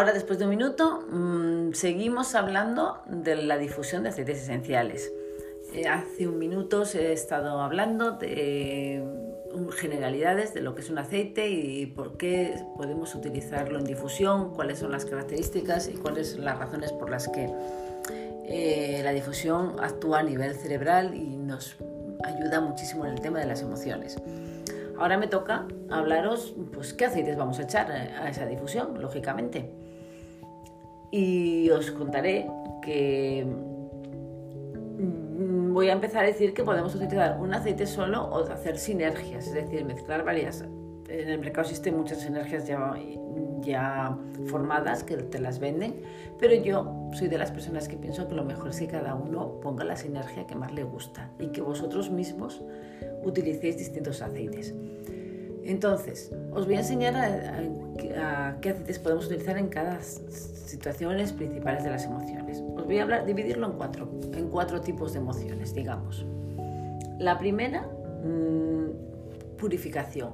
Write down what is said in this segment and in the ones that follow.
Ahora, después de un minuto, mm, seguimos hablando de la difusión de aceites esenciales. Eh, hace un minuto he estado hablando de mm, generalidades de lo que es un aceite y por qué podemos utilizarlo en difusión, cuáles son las características y cuáles son las razones por las que eh, la difusión actúa a nivel cerebral y nos ayuda muchísimo en el tema de las emociones. Ahora me toca hablaros, pues, qué aceites vamos a echar a esa difusión, lógicamente. Y os contaré que mm, voy a empezar a decir que podemos utilizar un aceite solo o hacer sinergias, es decir, mezclar varias. En el mercado existen muchas sinergias ya, ya formadas que te las venden, pero yo soy de las personas que pienso que lo mejor es que cada uno ponga la sinergia que más le gusta y que vosotros mismos utilicéis distintos aceites. Entonces, os voy a enseñar a, qué aceites podemos utilizar en cada situaciones principales de las emociones. Os voy a hablar, dividirlo en cuatro, en cuatro tipos de emociones, digamos. La primera, mm, purificación.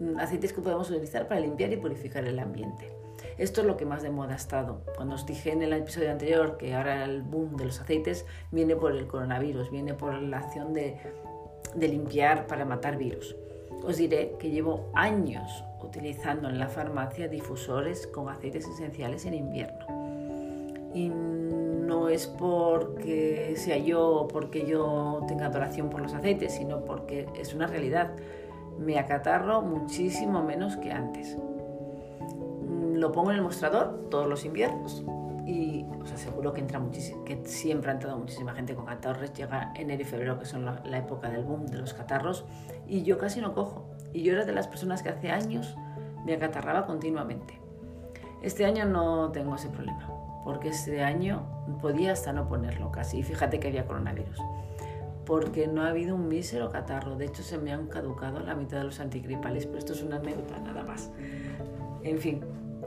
Mm, aceites que podemos utilizar para limpiar y purificar el ambiente. Esto es lo que más de moda ha estado. Cuando os dije en el episodio anterior que ahora el boom de los aceites viene por el coronavirus, viene por la acción de limpiar para matar virus. Os diré que llevo años utilizando en la farmacia difusores con aceites esenciales en invierno. Y no es porque sea yo o porque yo tenga adoración por los aceites, sino porque es una realidad. Me acatarro muchísimo menos que antes. Lo pongo en el mostrador todos los inviernos aseguro que, entra que siempre ha entrado muchísima gente con catarros. Llega enero y febrero, que son la, época del boom de los catarros, y yo casi no cojo. Y yo era de las personas que hace años me acatarraba continuamente. Este año no tengo ese problema, porque este año podía hasta no ponerlo casi. Y fíjate que había coronavirus. Porque no ha habido un mísero catarro. De hecho, se me han caducado la mitad de los antigripales, pero esto es una anécdota nada más. En fin,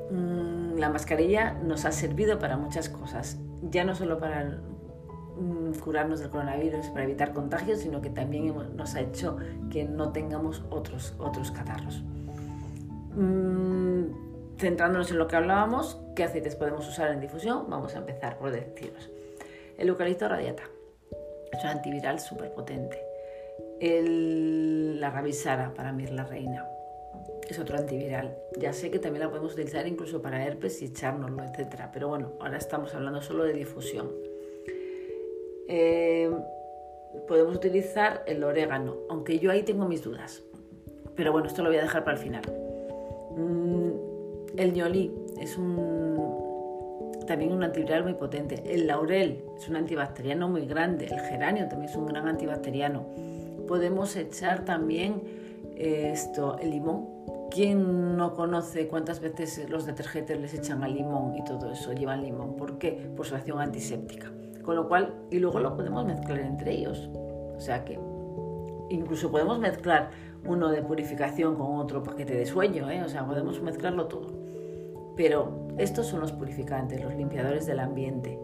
Mm, la mascarilla nos ha servido para muchas cosas, ya no solo para mm, curarnos del coronavirus, para evitar contagios, sino que también nos ha hecho que no tengamos otros, otros catarros. Mm, centrándonos en lo que hablábamos, ¿qué aceites podemos usar en difusión? Vamos a empezar por deciros. El eucalipto radiata es un antiviral súper potente. la ravisara para mí es la reina es otro antiviral. Ya sé que también la podemos utilizar incluso para herpes y echárnoslo, etc. Pero bueno, ahora estamos hablando solo de difusión. Eh, podemos utilizar el orégano, aunque yo ahí tengo mis dudas. Pero bueno, esto lo voy a dejar para el final. Mm, el ñolí es un, también un antiviral muy potente. El laurel es un antibacteriano muy grande. El geranio también es un gran antibacteriano. Podemos echar también eh, esto, el limón ¿Quién no conoce cuántas veces los detergentes les echan al limón y todo eso? Llevan limón. ¿Por qué? Por su acción antiséptica. Con lo cual, y luego lo podemos mezclar entre ellos. O sea que incluso podemos mezclar uno de purificación con otro paquete de sueño, ¿eh? o sea, podemos mezclarlo todo. Pero estos son los purificantes, los limpiadores del ambiente.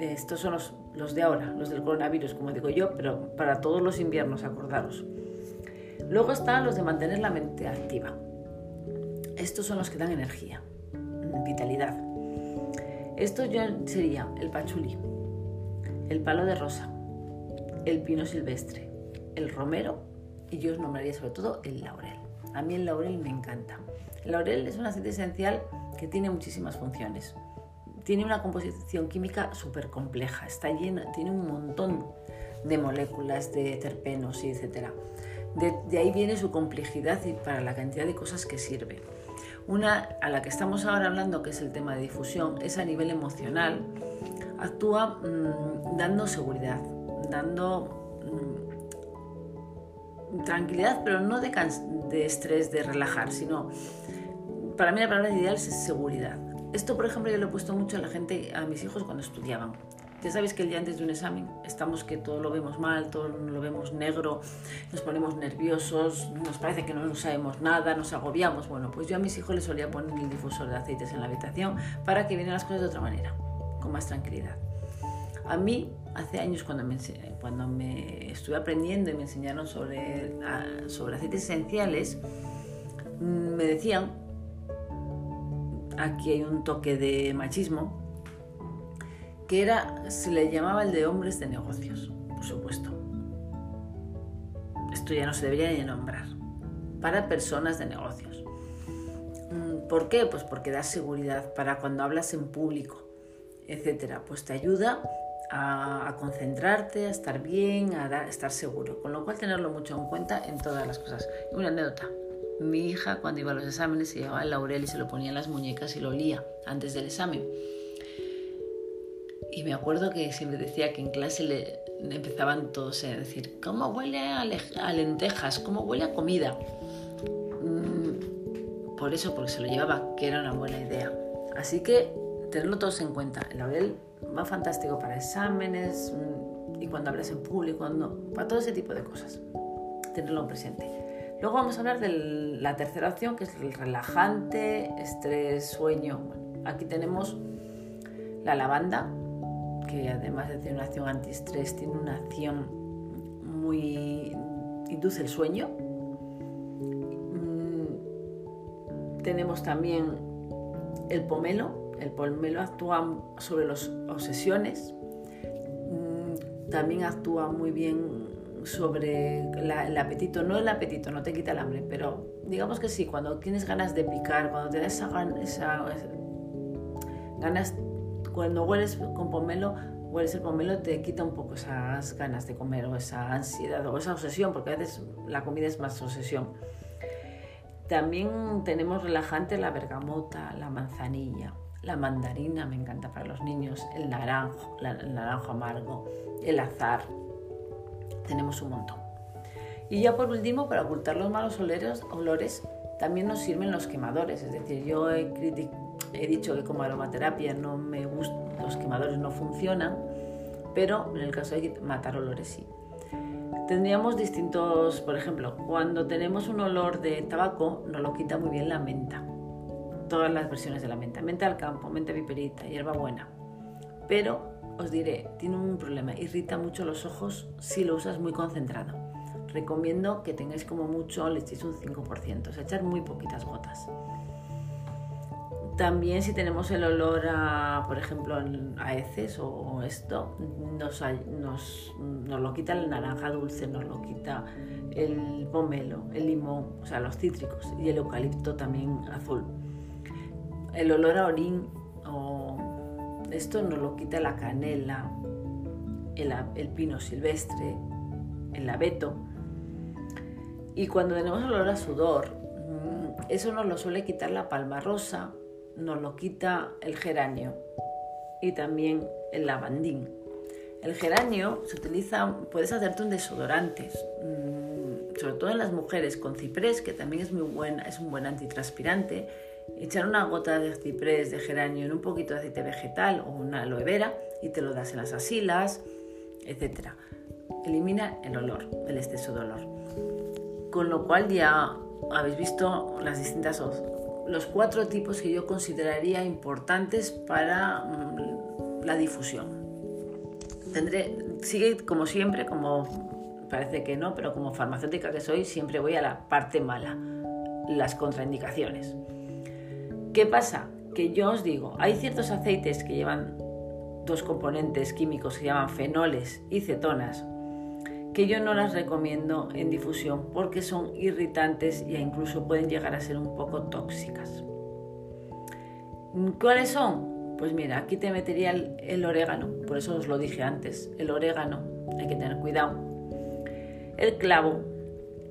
Estos son los, los de ahora, los del coronavirus, como digo yo, pero para todos los inviernos, acordaros. Luego están los de mantener la mente activa. Estos son los que dan energía, vitalidad. Esto ya sería el pachulí, el palo de rosa, el pino silvestre, el romero y yo os nombraría sobre todo el laurel. A mí el laurel me encanta. El laurel es un aceite esencial que tiene muchísimas funciones. Tiene una composición química súper compleja, está llena, tiene un montón de moléculas, de terpenos y etcétera. De, ahí viene su complejidad y para la cantidad de cosas que sirve. Una a la que estamos ahora hablando, que es el tema de difusión, es a nivel emocional, actúa mm, dando seguridad, dando mm, tranquilidad, pero no de, de estrés, de relajar, sino para mí la palabra ideal es seguridad. Esto, por ejemplo, yo lo he puesto mucho a la gente, a mis hijos cuando estudiaban. Ya sabéis que el día antes de un examen estamos que todo lo vemos mal, todo lo vemos negro, nos ponemos nerviosos, nos parece que no sabemos nada, nos agobiamos. Bueno, pues yo a mis hijos les solía poner el difusor de aceites en la habitación para que vienen las cosas de otra manera, con más tranquilidad. A mí, hace años cuando me, cuando me estuve aprendiendo y me enseñaron sobre, sobre aceites esenciales, mm, me decían aquí hay un toque de machismo, que era, se le llamaba el de hombres de negocios, por supuesto. Esto ya no se debería ni nombrar. Para personas de negocios. Mm, ¿Por qué? Pues porque da seguridad para cuando hablas en público, etcétera. Pues te ayuda a, concentrarte, a estar bien, a estar seguro. Con lo cual tenerlo mucho en cuenta en todas las cosas. Una anécdota. Mi hija cuando iba a los exámenes se llevaba el laurel y se lo ponía en las muñecas y lo olía antes del examen. Y me acuerdo que siempre decía que en clase le empezaban todos a decir, ¿cómo huele a, lentejas? ¿Cómo huele a comida? Mm, por eso, porque se lo llevaba, que era una buena idea. Así que tenerlo todos en cuenta. El laurel va fantástico para exámenes mm, y cuando hablas en público, para todo ese tipo de cosas. Tenerlo presente. Luego vamos a hablar de la tercera opción, que es el relajante, estrés, sueño. aquí tenemos la lavanda, que además de tener una acción antiestrés, tiene una acción muy... induce el sueño. Mm, tenemos también el pomelo. El pomelo actúa sobre las obsesiones. Mm, también actúa muy bien sobre el apetito, no el apetito, no te quita el hambre, pero digamos que sí, cuando tienes ganas de picar, cuando te das esa, ganas, cuando hueles con pomelo, hueles el pomelo, te quita un poco esas ganas de comer o esa ansiedad o esa obsesión, porque a veces la comida es más obsesión. También tenemos relajante la bergamota, la manzanilla, la mandarina, me encanta para los niños, el naranjo, el naranjo amargo, el azar, tenemos un montón. Y ya por último, para ocultar los malos olores, también nos sirven los quemadores. Es decir, yo he, he dicho que como aromaterapia no me los quemadores no funcionan, pero en el caso de matar olores sí. Tendríamos distintos, por ejemplo, cuando tenemos un olor de tabaco, nos lo quita muy bien la menta. Todas las versiones de la menta. Menta al campo, menta viperita, hierbabuena. Pero os diré, tiene un problema, irrita mucho los ojos si lo usas muy concentrado. Recomiendo que tengáis como mucho, le echéis un 5%, o sea, echar muy poquitas gotas. También si tenemos el olor a, por ejemplo, a heces o esto, nos, nos, lo quita el naranja dulce, nos lo quita el pomelo, el limón, o sea, los cítricos y el eucalipto también azul. El olor a orín o esto nos lo quita la canela, el, pino silvestre, el abeto. Y cuando tenemos olor a sudor, mm, eso nos lo suele quitar la palma rosa, nos lo quita el geranio y también el lavandín. El geranio se utiliza, puedes hacerte un desodorante, mm, sobre todo en las mujeres con ciprés, que también es muy buena, es un buen antitranspirante echar una gota de ciprés, de geranio en un poquito de aceite vegetal o una aloe vera y te lo das en las asilas, etc. Elimina el olor, el exceso de olor. Con lo cual ya habéis visto las distintas los cuatro tipos que yo consideraría importantes para mm, la difusión. Tendré, sigue como siempre, como parece que no, pero como farmacéutica que soy, siempre voy a la parte mala, las contraindicaciones. ¿Qué pasa? Que yo os digo, hay ciertos aceites que llevan dos componentes químicos que llaman fenoles y cetonas, que yo no las recomiendo en difusión porque son irritantes e incluso pueden llegar a ser un poco tóxicas. ¿Cuáles son? Pues mira, aquí te metería el, orégano, por eso os lo dije antes, el orégano, hay que tener cuidado. El clavo,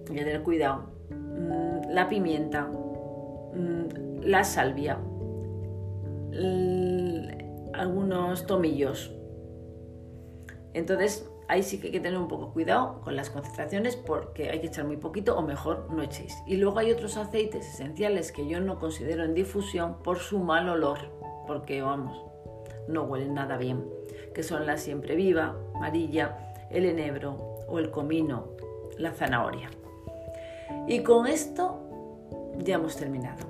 hay que tener cuidado. Mm, la pimienta, mm, la salvia, algunos tomillos. Entonces, ahí sí que hay que tener un poco cuidado con las concentraciones porque hay que echar muy poquito o mejor no echéis. Y luego hay otros aceites esenciales que yo no considero en difusión por su mal olor, porque vamos, no huelen nada bien, que son la siempre viva, amarilla, el enebro o el comino, la zanahoria. Y con esto ya hemos terminado.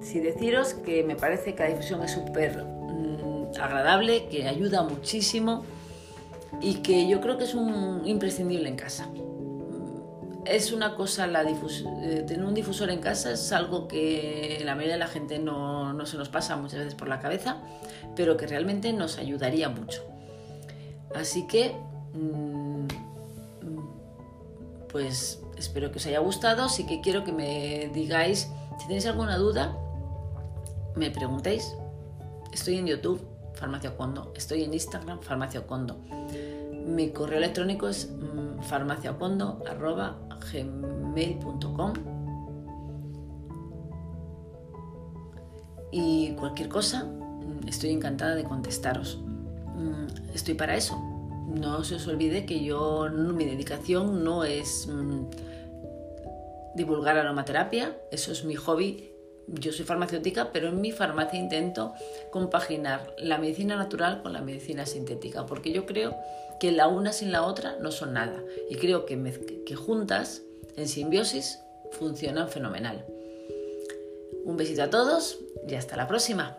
Si deciros que me parece que la difusión es súper mm, agradable, que ayuda muchísimo y que yo creo que es un imprescindible en casa. es una cosa, eh, tener un difusor en casa es algo que la mayoría de la gente no, no se nos pasa muchas veces por la cabeza, pero que realmente nos ayudaría mucho. Así que, mm, pues espero que os haya gustado, sí que quiero que me digáis, si tenéis alguna duda, me preguntéis. Estoy en YouTube, Farmacia Condo, estoy en Instagram, Farmacia Condo. Mi correo electrónico es mm, farmaciacondo.gmail.com Y cualquier cosa, mm, estoy encantada de contestaros. Mm, estoy para eso. No se os olvide que yo, mi dedicación no es divulgar aromaterapia, eso es mi hobby. Yo soy farmacéutica, pero en mi farmacia intento compaginar la medicina natural con la medicina sintética, porque yo creo que la una sin la otra no son nada. Y creo que, que juntas, en simbiosis, funcionan fenomenal. Un besito a todos y hasta la próxima.